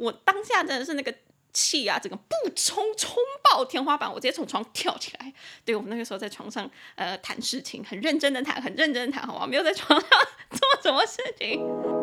我当下真的是那个气啊，整个不冲冲爆天花板，我直接从床跳起来。对，我们那个时候在床上呃谈事情，很认真的谈，很认真的谈，好吗？没有在床上 做什么事情。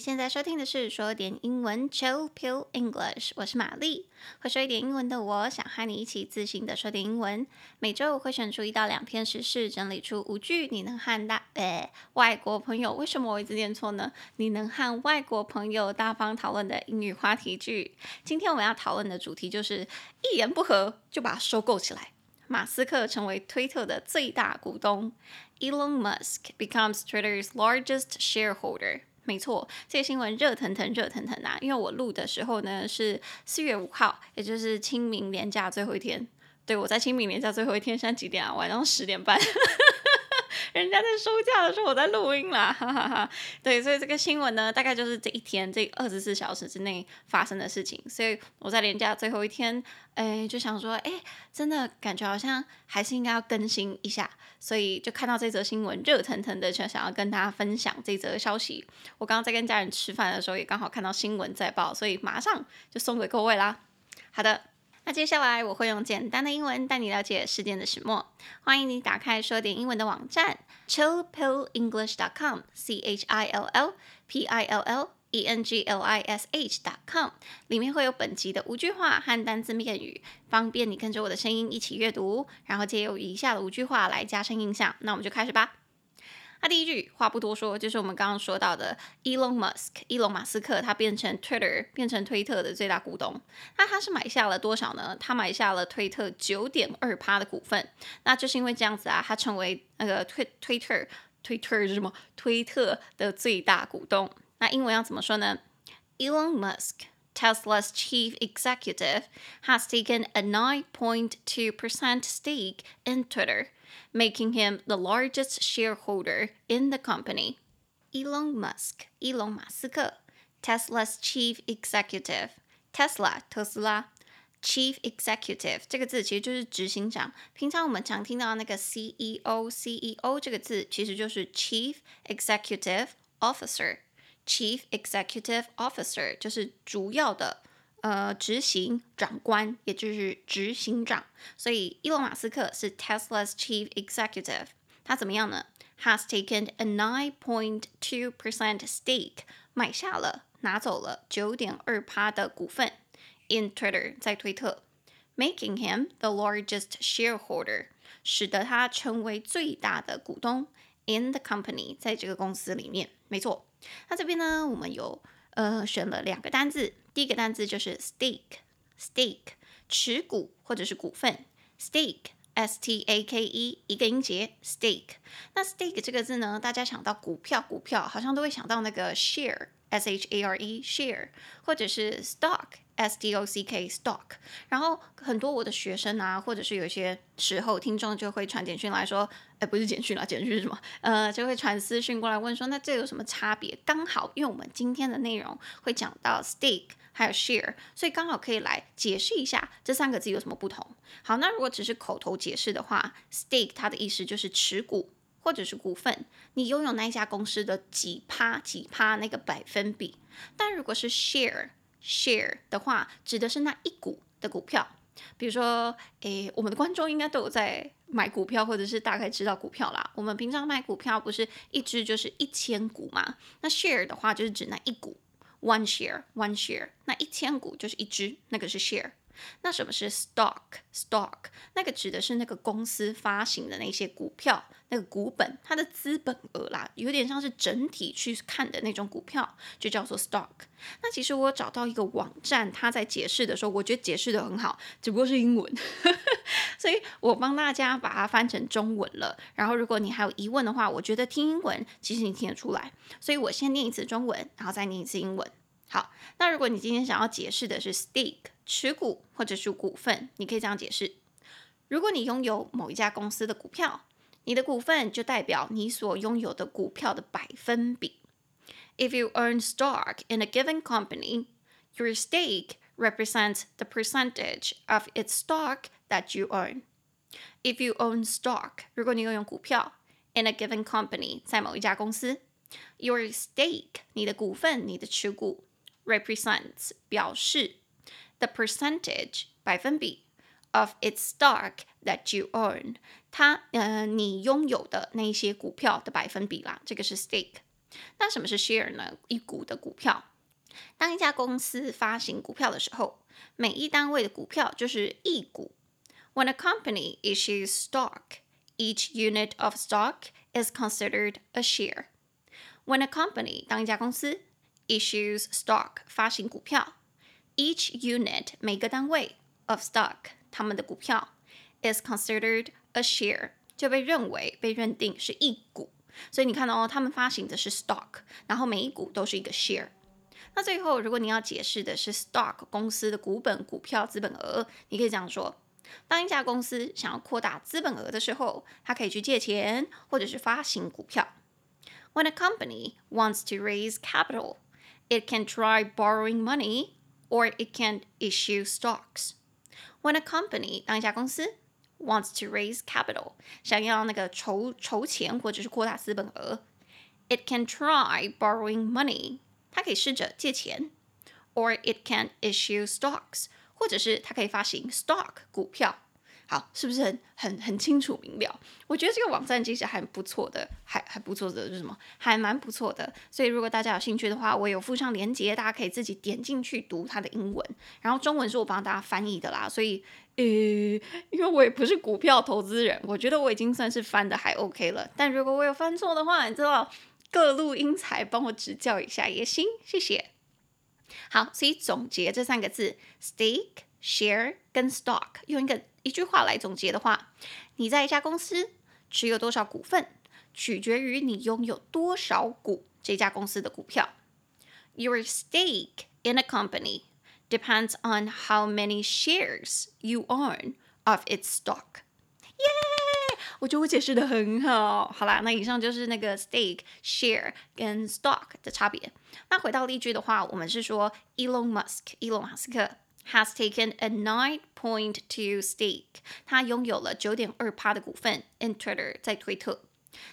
现在收听的是说点英文 Chill Pill English，我是玛丽，会说一点英文的我，想和你一起自信的说点英文。每周我会选出一到两篇时事，整理出五句你能和大呃外国朋友，为什么我一直念错呢？你能和外国朋友大方讨论的英语话题句。今天我们要讨论的主题就是一言不合就把它收购起来。马斯克成为推特的最大股东，Elon Musk becomes Twitter's largest shareholder。没错，这个新闻热腾腾、热腾腾啊！因为我录的时候呢是四月五号，也就是清明年假最后一天。对，我在清明年假最后一天，现在几点啊？晚上十点半。人家在收假的时候，我在录音啦，哈哈哈。对，所以这个新闻呢，大概就是这一天这二十四小时之内发生的事情。所以我在连假最后一天，哎，就想说，哎，真的感觉好像还是应该要更新一下。所以就看到这则新闻，热腾腾的，就想要跟大家分享这则消息。我刚刚在跟家人吃饭的时候，也刚好看到新闻在报，所以马上就送给各位啦。好的。那接下来我会用简单的英文带你了解事件的始末。欢迎你打开说点英文的网站 chillpillenglish.com，c h i l l p i l l e n g l i s h.com，里面会有本集的五句话和单字片语，方便你跟着我的声音一起阅读，然后借由以下的五句话来加深印象。那我们就开始吧。那、第一句话不多说，就是我们刚刚说到的 Elon Musk，伊隆马斯克，他变成 Twitter，变成推特的最大股东。那他是买下了多少呢？他买下了推特九点二趴的股份。那就是因为这样子啊，他成为那个推推特，推特是什么？推特的最大股东。那英文要怎么说呢？Elon Musk, Tesla's chief executive, has taken a nine point two percent stake in Twitter. Making him the largest shareholder in the company. Elon Musk，伊隆马斯克，Tesla's chief executive，Tesla 特斯拉，chief executive 这个字其实就是执行长。平常我们常听到那个 CEO，CEO 这个字其实就是 chief executive officer，chief executive officer 就是主要的。呃，执行长官，也就是执行长，所以伊隆马斯克是 Tesla's chief executive。他怎么样呢？Has taken a nine point two percent stake，买下了，拿走了九点二趴的股份 in Twitter，在推特，making him the largest shareholder，使得他成为最大的股东 in the company，在这个公司里面。没错， 那这边呢，我们有呃选了两个单字。第一个单词就是 stake，stake 持股或者是股份，stake，s t a k e 一个音节 s t a k。那 stake 这个字呢，大家想到股票，股票好像都会想到那个 share，s h a r e，share，或者是 stock。S D O C K stock，然后很多我的学生啊，或者是有些时候听众就会传简讯来说，哎，不是简讯啦，简讯是什么？呃，就会传私讯过来问说，那这有什么差别？刚好因为我们今天的内容会讲到 stake 还有 share，所以刚好可以来解释一下这三个字有什么不同。好，那如果只是口头解释的话，stake 它的意思就是持股或者是股份，你拥有那一家公司的几趴几趴那个百分比。但如果是 share，share 的话，指的是那一股的股票。比如说，诶，我们的观众应该都有在买股票，或者是大概知道股票啦。我们平常买股票不是一只就是一千股嘛？那 share 的话就是指那一股，one share，one share。那一千股就是一只，那个是 share。那什么是 stock？stock 那个指的是那个公司发行的那些股票，那个股本，它的资本额啦，有点像是整体去看的那种股票，就叫做 stock。那其实我找到一个网站，它在解释的时候，我觉得解释得很好，只不过是英文，所以我帮大家把它翻成中文了。然后如果你还有疑问的话，我觉得听英文其实你听得出来，所以我先念一次中文，然后再念一次英文。好，那如果你今天想要解释的是 stake 持股或者是股份，你可以这样解释：如果你拥有某一家公司的股票，你的股份就代表你所拥有的股票的百分比。If you own stock in a given company, your stake represents the percentage of its stock that you own. If you own stock，如果你拥有股票，in a given company，在某一家公司，your stake，你的股份，你的持股 ，represents 表示 the percentage 百分比 of its stock that you own，它呃你拥有的那一些股票的百分比啦，这个是 stake。那什么是 share 呢？一股的股票。当一家公司发行股票的时候，每一单位的股票就是一股。When a company issues stock, each unit of stock is considered a share. When a company 当一家公司 issues stock 发行股票，each unit 每个单位 of stock 他们的股票 is considered a share 就被认为被认定是一股。所以你看到哦，他们发行的是 stock，然后每一股都是一个 share。那最后，如果你要解释的是 stock 公司的股本、股票、资本额，你可以这样说：当一家公司想要扩大资本额的时候，它可以去借钱，或者是发行股票。When a company wants to raise capital, it can try borrowing money, or it can issue stocks. When a company 当一家公司 wants to raise capital，想要那个筹筹钱或者是扩大资本额，it can try borrowing money。它可以试着借钱，or it can issue stocks，或者是它可以发行 stock 股票。 好，是不是很很很清楚明了？我觉得这个网站其实还不错的，还还不错的是什么？还蛮不错的。所以如果大家有兴趣的话，我有附上链接，大家可以自己点进去读它的英文。然后中文是我帮大家翻译的啦。所以，呃，因为我也不是股票投资人，我觉得我已经算是翻的还 OK 了。但如果我有翻错的话，你知道。各路英才帮我指教一下也行，谢谢。好，所以总结这三个字：stake、share 跟 stock，用一个一句话来总结的话，你在一家公司持有多少股份，取决于你拥有多少股这家公司的股票。Your stake in a company depends on how many shares you own of its stock. 耶我觉得我解释的很好。好啦，那以上就是那个 stake、share 跟 stock 的差别。那回到例句的话，我们是说 Elon Musk，伊隆马斯克 has taken a nine point two stake，他拥有了九点二趴的股份 in Twitter，在推特。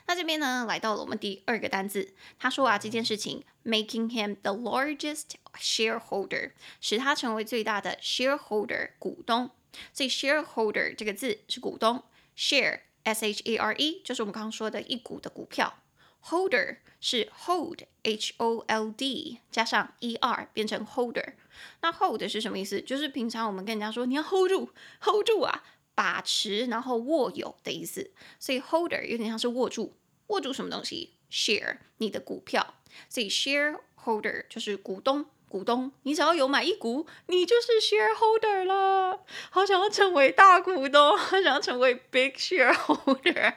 那这边呢，来到了我们第二个单字，他说啊，这件事情 making him the largest shareholder，使他成为最大的 shareholder 股东。所以 shareholder 这个字是股东，share。S H A R E 就是我们刚刚说的一股的股票 ，holder 是 hold，H O L D 加上 E R 变成 holder。那 hold 是什么意思？就是平常我们跟人家说你要 hold 住，hold 住啊，把持然后握有的意思。所以 holder 有点像是握住，握住什么东西？share 你的股票，所以 shareholder 就是股东。股东，你只要有买一股，你就是 shareholder 了。好想要成为大股东，好想要成为 big shareholder。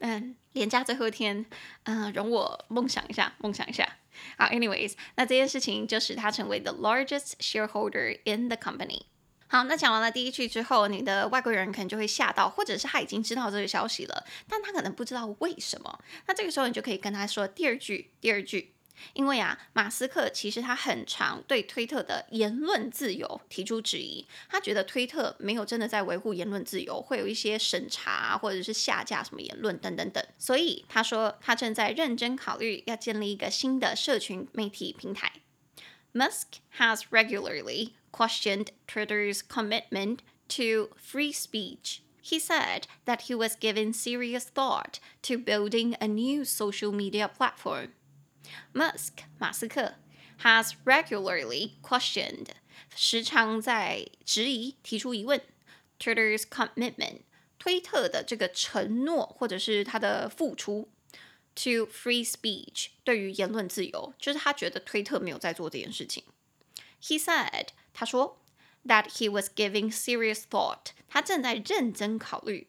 嗯，连假最后一天，嗯，容我梦想一下，梦想一下。好，anyways，那这件事情就使他成为 the largest shareholder in the company。好，那讲完了第一句之后，你的外国人可能就会吓到，或者是他已经知道这个消息了，但他可能不知道为什么。那这个时候你就可以跟他说第二句，第二句。因为啊，马斯克其实他很常对推特的言论自由提出质疑，他觉得推特没有真的在维护言论自由，会有一些审查或者是下架什么言论等等等，所以他说他正在认真考虑要建立一个新的社群媒体平台。Musk has regularly questioned Twitter's commitment to free speech. He said that he was giving serious thought to building a new social media platform. Musk 马斯克 has regularly questioned 时常在质疑提出疑问 Twitter's commitment 推特的这个承诺或者是他的付出 to free speech 对于言论自由，就是他觉得推特没有在做这件事情。He said 他说 that he was giving serious thought 他正在认真考虑。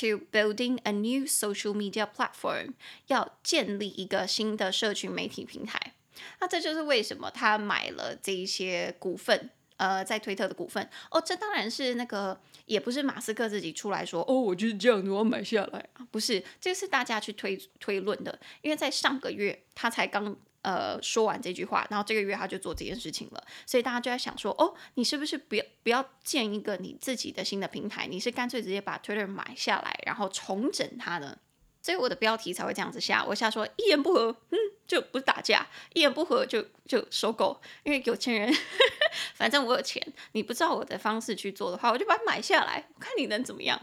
To building a new social media platform，要建立一个新的社群媒体平台。那这就是为什么他买了这一些股份，呃，在推特的股份。哦，这当然是那个，也不是马斯克自己出来说，哦，我就是这样子，我要买下来。不是，这是大家去推推论的。因为在上个月，他才刚呃说完这句话，然后这个月他就做这件事情了。所以大家就在想说，哦，你是不是不要不要建一个你自己的新的平台？你是干脆直接把 Twitter 买下来，然后重整它呢？所以我的标题才会这样子下，我下说一言不合，嗯，就不打架，一言不合就就收购，因为有钱人，反正我有钱，你不照我的方式去做的话，我就把它买下来，我看你能怎么样，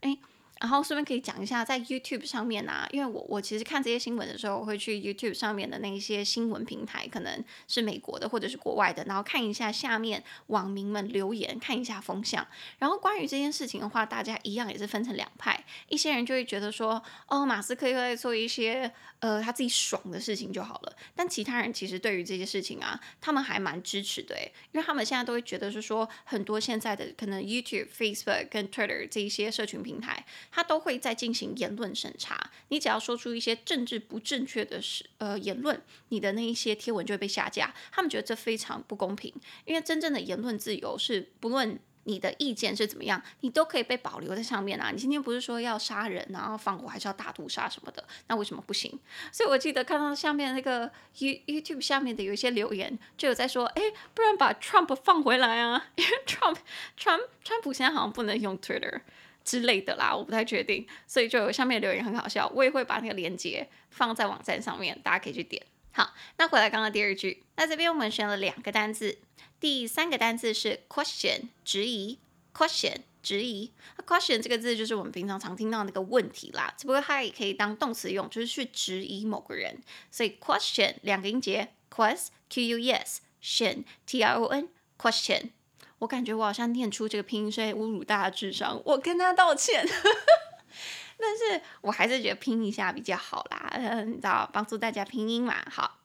哎。然后顺便可以讲一下，在 YouTube 上面啊，因为我我其实看这些新闻的时候，我会去 YouTube 上面的那一些新闻平台，可能是美国的或者是国外的，然后看一下下面网民们留言，看一下风向。然后关于这件事情的话，大家一样也是分成两派，一些人就会觉得说，哦，马斯克又在做一些呃他自己爽的事情就好了。但其他人其实对于这些事情啊，他们还蛮支持的，因为他们现在都会觉得是说，很多现在的可能 YouTube、Facebook 跟 Twitter 这一些社群平台。他都会在进行言论审查，你只要说出一些政治不正确的事，呃，言论，你的那一些贴文就会被下架。他们觉得这非常不公平，因为真正的言论自由是不论你的意见是怎么样，你都可以被保留在上面啊。你今天不是说要杀人，然后放火，还是要大屠杀什么的，那为什么不行？所以我记得看到下面那个 You YouTube 下面的有一些留言，就有在说，哎，不然把 Trump 放回来啊，因为 Trump Trump 川普现在好像不能用 Twitter。之类的啦，我不太确定，所以就有下面留言很好笑，我也会把那个链接放在网站上面，大家可以去点。好，那回来刚刚第二句，那这边我们选了两个单字，第三个单字是 question，质疑，question，质疑。那 question 这个字就是我们平常常听到那个问题啦，只不过它也可以当动词用，就是去质疑某个人。所以 question 两个音节，quest，q u e s，tion，t i o n，question。我感觉我好像念出这个拼音是在侮辱大家智商，我跟他道歉。但是我还是觉得拼一下比较好啦，你知道，帮助大家拼音嘛。好，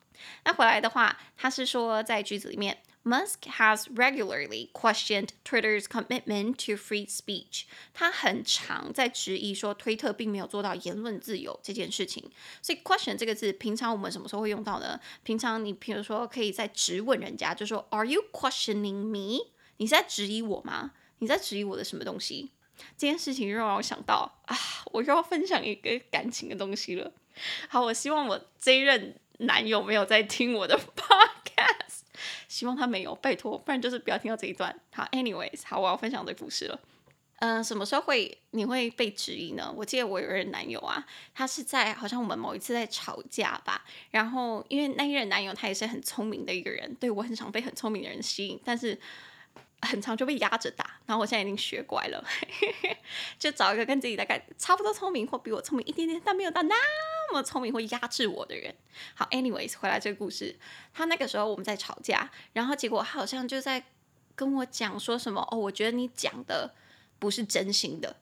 那回来的话，他是说在句子里面，Musk has regularly questioned Twitter's commitment to free speech。他很常在质疑说推特并没有做到言论自由这件事情。所以 question 这个字，平常我们什么时候会用到呢？平常你比如说可以在质问人家，就说 Are you questioning me？你是在质疑我吗？你在质疑我的什么东西？这件事情又让我想到啊，我又要分享一个感情的东西了。好，我希望我这一任男友没有在听我的 podcast，希望他没有，拜托，不然就是不要听到这一段。好，anyways，好，我要分享的故事了。嗯、什么时候会你会被质疑呢？我记得我有一任男友啊，他是在好像我们某一次在吵架吧，然后因为那一任男友他也是很聪明的一个人，对，我很常被很聪明的人吸引，但是。很长就被压着打，然后我现在已经学乖了，就找一个跟自己大概差不多聪明或比我聪明一点点，但没有到那么聪明或压制我的人。好，anyways，回来这个故事，他那个时候我们在吵架，然后结果他好像就在跟我讲说什么哦，我觉得你讲的不是真心的，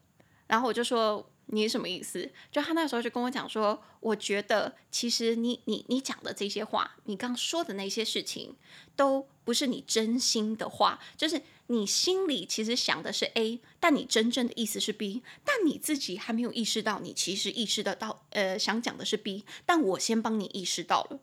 然后我就说。你什么意思？就他那时候就跟我讲说，我觉得其实你你你讲的这些话，你刚说的那些事情，都不是你真心的话，就是你心里其实想的是 A，但你真正的意思是 B，但你自己还没有意识到，你其实意识得到，呃，想讲的是 B，但我先帮你意识到了，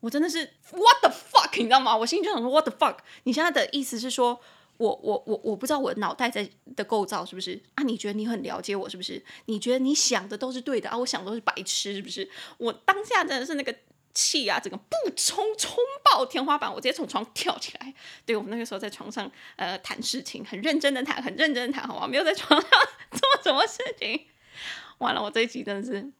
我真的是 What the fuck，你知道吗？我心里就想说 What the fuck，你现在的意思是说？我我我我不知道我脑袋在的构造是不是啊？你觉得你很了解我是不是？你觉得你想的都是对的啊？我想的都是白痴是不是？我当下真的是那个气啊，整个不冲冲爆天花板，我直接从床跳起来。对，我们那个时候在床上呃谈事情，很认真的谈，很认真的谈，好吗？没有在床上 做什么事情。完了，我这一集真的是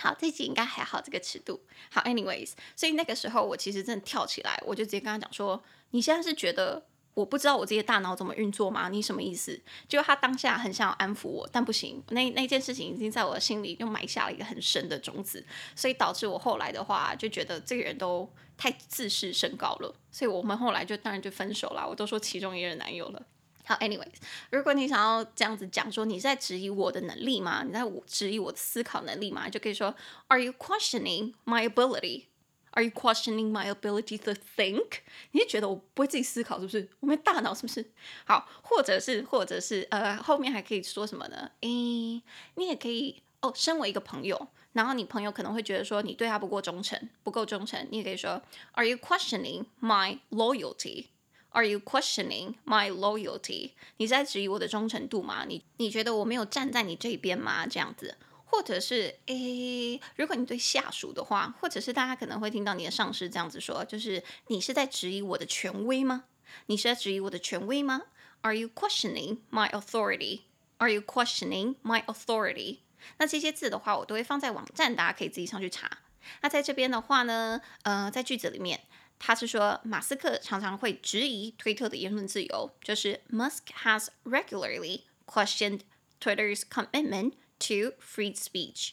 好，这一集应该还好这个尺度。好，anyways，所以那个时候我其实真的跳起来，我就直接跟他讲说：你现在是觉得？我不知道我这些大脑怎么运作吗？你什么意思？就他当下很想要安抚我，但不行，那那件事情已经在我的心里又埋下了一个很深的种子，所以导致我后来的话就觉得这个人都太自视甚高了，所以我们后来就当然就分手了。我都说其中一任男友了。好，anyways，如果你想要这样子讲说你在质疑我的能力吗？你在质疑我的思考能力吗？就可以说，Are you questioning my ability？Are you questioning my ability to think？你是觉得我不会自己思考是不是？我没大脑是不是？好，或者是，或者是，呃，后面还可以说什么呢？诶，你也可以哦。身为一个朋友，然后你朋友可能会觉得说你对他不够忠诚，不够忠诚，你也可以说，Are you questioning my loyalty？Are you questioning my loyalty？你在质疑我的忠诚度吗？你你觉得我没有站在你这边吗？这样子。或者是诶，如果你对下属的话，或者是大家可能会听到你的上司这样子说，就是你是在质疑我的权威吗？你是在质疑我的权威吗？Are you questioning my authority? Are you questioning my authority? 那这些字的话，我都会放在网站，大家可以自己上去查。那在这边的话呢，呃，在句子里面，他是说马斯克常常会质疑推特的言论自由，就是 Musk has regularly questioned Twitter's commitment to free speech。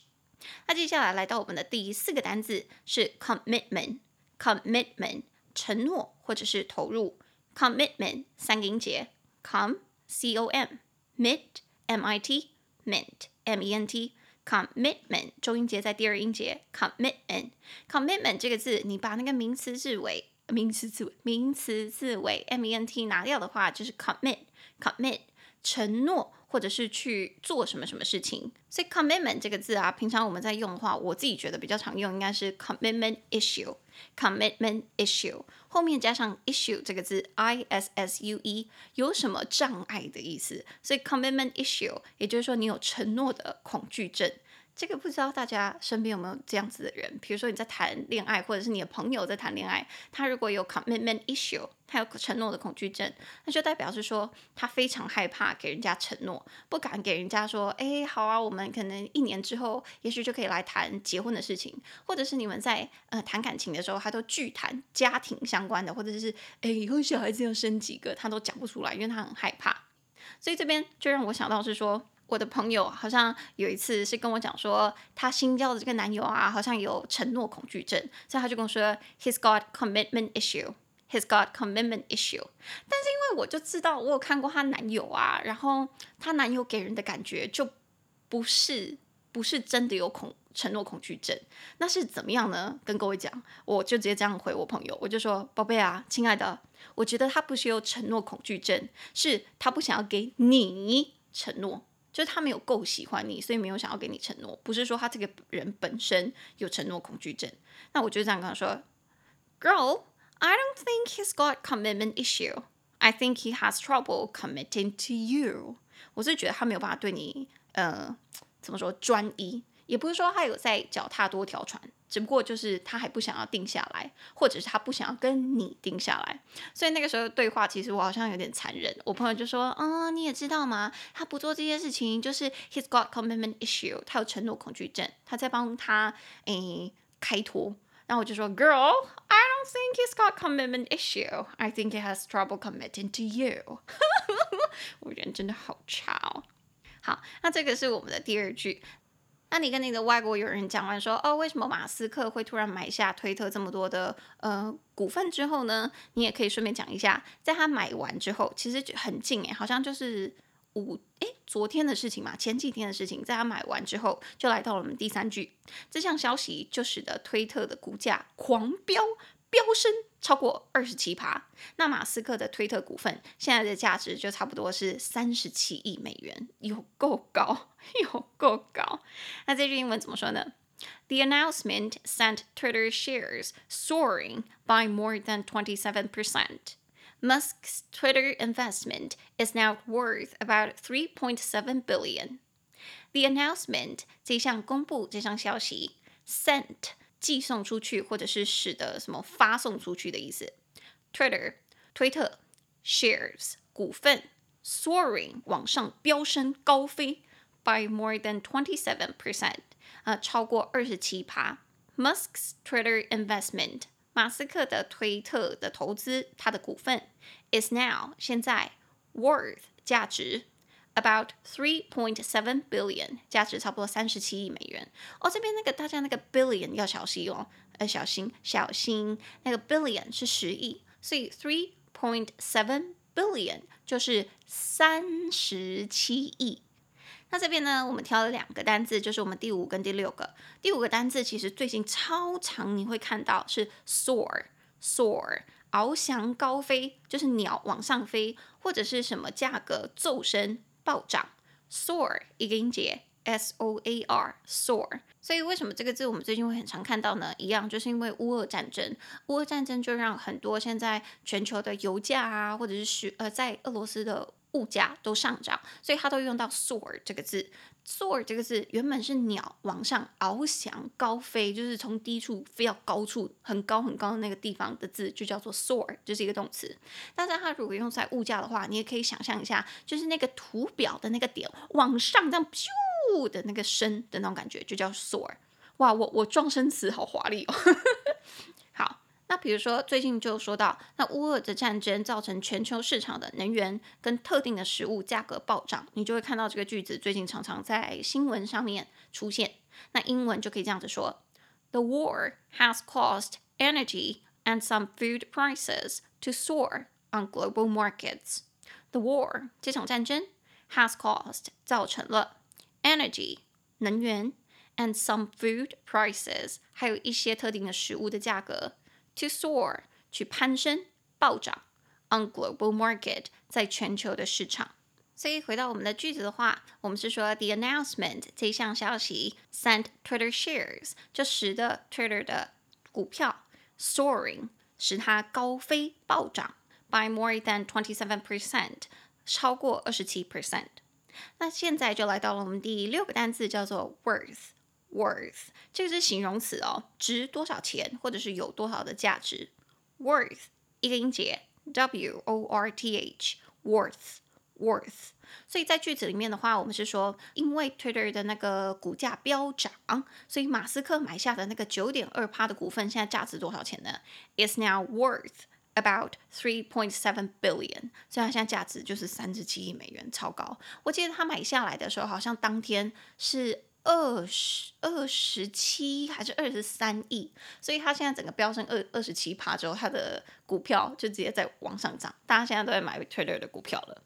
那接下来来到我们的第四个单字是 commitment，commitment 承诺或者是投入，commitment 三个音节，com c o m，mit m i t ment m e n t commitment 重音节在第二音节，commitment commitment 这个字，你把那个名词字尾名词字尾名词字尾 m e n t 拿掉的话，就是 commit commit 承诺。 或者是去做什么什么事情，所以 commitment 这个字啊，平常我们在用的话，我自己觉得比较常用，应该是 commitment issue，commitment issue 后面加上 issue 这个字，i s s u e，有什么障碍的意思，所以 commitment issue 也就是说你有承诺的恐惧症。这个不知道大家身边有没有这样子的人？比如说你在谈恋爱，或者是你的朋友在谈恋爱，他如果有 commitment issue，他有承诺的恐惧症，那就代表是说他非常害怕给人家承诺，不敢给人家说，哎，好啊，我们可能一年之后，也许就可以来谈结婚的事情，或者是你们在呃谈感情的时候，他都拒谈家庭相关的，或者是哎以后小孩子要生几个，他都讲不出来，因为他很害怕。所以这边就让我想到是说。我的朋友好像有一次是跟我讲说，她新交的这个男友啊，好像有承诺恐惧症，所以他就跟我说，He's got commitment issue. He's got commitment issue. 但是因为我就知道，我有看过她男友啊，然后她男友给人的感觉就不是不是真的有恐承诺恐惧症，那是怎么样呢？跟各位讲，我就直接这样回我朋友，我就说，宝贝啊，亲爱的，我觉得他不是有承诺恐惧症，是他不想要给你承诺。就是他没有够喜欢你，所以没有想要给你承诺，不是说他这个人本身有承诺恐惧症。那我就这样跟他说：“Girl, I don't think he's got commitment issue. I think he has trouble committing to you.” 我是觉得他没有办法对你，呃，怎么说专一。也不是说他有在脚踏多条船，只不过就是他还不想要定下来，或者是他不想要跟你定下来。所以那个时候对话，其实我好像有点残忍。我朋友就说：“啊、嗯，你也知道吗？他不做这些事情，就是 he's got commitment issue，他有承诺恐惧症，他在帮他诶开脱。”然后我就说：“Girl, I don't think he's got commitment issue. I think he has trouble committing to you。”我人真的好差哦。好，那这个是我们的第二句。那你跟你的外国友人讲完说，哦，为什么马斯克会突然买下推特这么多的呃股份之后呢？你也可以顺便讲一下，在他买完之后，其实就很近诶，好像就是五诶昨天的事情嘛，前几天的事情，在他买完之后，就来到了我们第三句，这项消息就使得推特的股价狂飙。飙升超过二十七趴，那马斯克的推特股份现在的价值就差不多是三十七亿美元，有够高，有够高。那这句英文怎么说呢？The announcement sent Twitter shares soaring by more than twenty-seven percent. Musk's Twitter investment is now worth about three point seven billion. The announcement 这项公布这项消息 sent。 寄送出去，或者是使得什么发送出去的意思。Twitter 推特 shares 股份 soaring 往上飙升高飞 by more than twenty seven percent 啊，超过二十七趴。Musk's Twitter investment 马斯克的推特的投资，他的股份 is now 现在 worth 价值。About three point seven billion，价值差不多三十七亿美元。哦，这边那个大家那个 billion 要小心哦，呃，小心小心，那个 billion 是十亿，所以 three point seven billion 就是三十七亿。那这边呢，我们挑了两个单字，就是我们第五跟第六个。第五个单字其实最近超常，你会看到是 soar，soar，翱翔高飞，就是鸟往上飞，或者是什么价格骤升。暴涨，soar 一个音节。，s o a r，soar。所以为什么这个字我们最近会很常看到呢？一样就是因为乌俄战争，乌俄战争就让很多现在全球的油价啊，或者是需呃在俄罗斯的。物价都上涨，所以它都用到 soar 这个字。soar 这个字原本是鸟往上翱翔、高飞，就是从低处飞到高处，很高很高的那个地方的字，就叫做 soar，就是一个动词。但是它如果用在物价的话，你也可以想象一下，就是那个图表的那个点往上这样咻的那个升的那种感觉，就叫 soar。哇，我我撞声词好华丽哦。好。那比如说，最近就说到，那乌俄的战争造成全球市场的能源跟特定的食物价格暴涨，你就会看到这个句子最近常常在新闻上面出现。那英文就可以这样子说：The war has caused energy and some food prices to soar on global markets. The war 这场战争 has caused 造成了 energy 能源 and some food prices 还有一些特定的食物的价格。To soar，去攀升、暴涨。On global market，在全球的市场。所以回到我们的句子的话，我们是说 the announcement 这项消息 sent Twitter shares 就使得 Twitter 的股票 soaring 使它高飞暴涨 by more than twenty seven percent 超过二十七 percent。 那现在就来到了我们第六个单词，叫做 worth。worth 这个是形容词哦，值多少钱，或者是有多少的价值。worth 一个音节，w o r t h，worth worth。所以在句子里面的话，我们是说，因为 Twitter 的那个股价飙涨，所以马斯克买下的那个九点二趴的股份，现在价值多少钱呢 It's now worth about three point seven billion。所以它现在价值就是三十七亿美元，超高。我记得他买下来的时候，好像当天是。二十二十七还是二十三亿，所以它现在整个飙升二二十七趴之后，它的股票就直接在往上涨。大家现在都在买 Twitter 的股票了。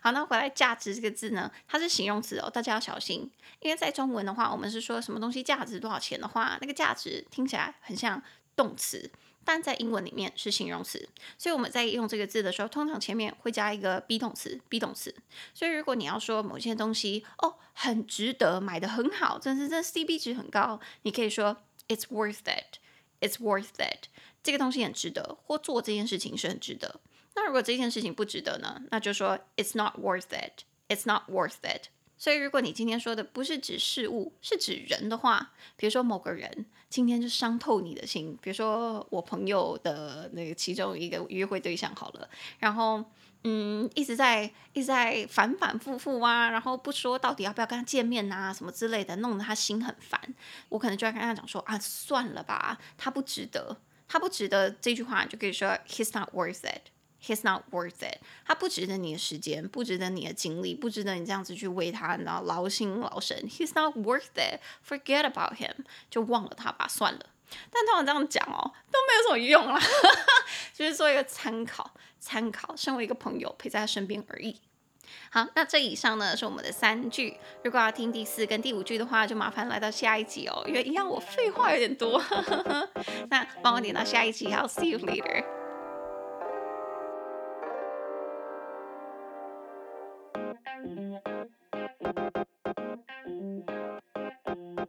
好，那回来价值这个字呢，它是形容词哦，大家要小心，因为在中文的话，我们是说什么东西价值多少钱的话，那个价值听起来很像动词。但在英文里面是形容词，所以我们在用这个字的时候，通常前面会加一个 be 动词，be 动词。所以如果你要说某些东西哦很值得，买得很好，真是这 CP 值很高，你可以说 It's worth it，It's worth it。这个东西很值得，或做这件事情是很值得。那如果这件事情不值得呢？那就说 It's not worth it，It's not worth it。所以，如果你今天说的不是指事物，是指人的话，比如说某个人今天就伤透你的心，比如说我朋友的那个其中一个约会对象好了，然后嗯，一直在一直在反反复复啊，然后不说到底要不要跟他见面啊，什么之类的，弄得他心很烦。我可能就要跟他讲说啊，算了吧，他不值得，他不值得。这句话就可以说，He's not worth it。He's not worth it。他不值得你的时间，不值得你的精力，不值得你这样子去为他，然后劳心劳神。He's not worth it。Forget about him，就忘了他吧，算了。但通常这样讲哦，都没有什么用啦，就是做一个参考，参考，身为一个朋友陪在他身边而已。好，那这以上呢是我们的三句。如果要听第四跟第五句的话，就麻烦来到下一集哦，因为一样我废话有点多。那帮我点到下一集，I'll see you later。Thank you.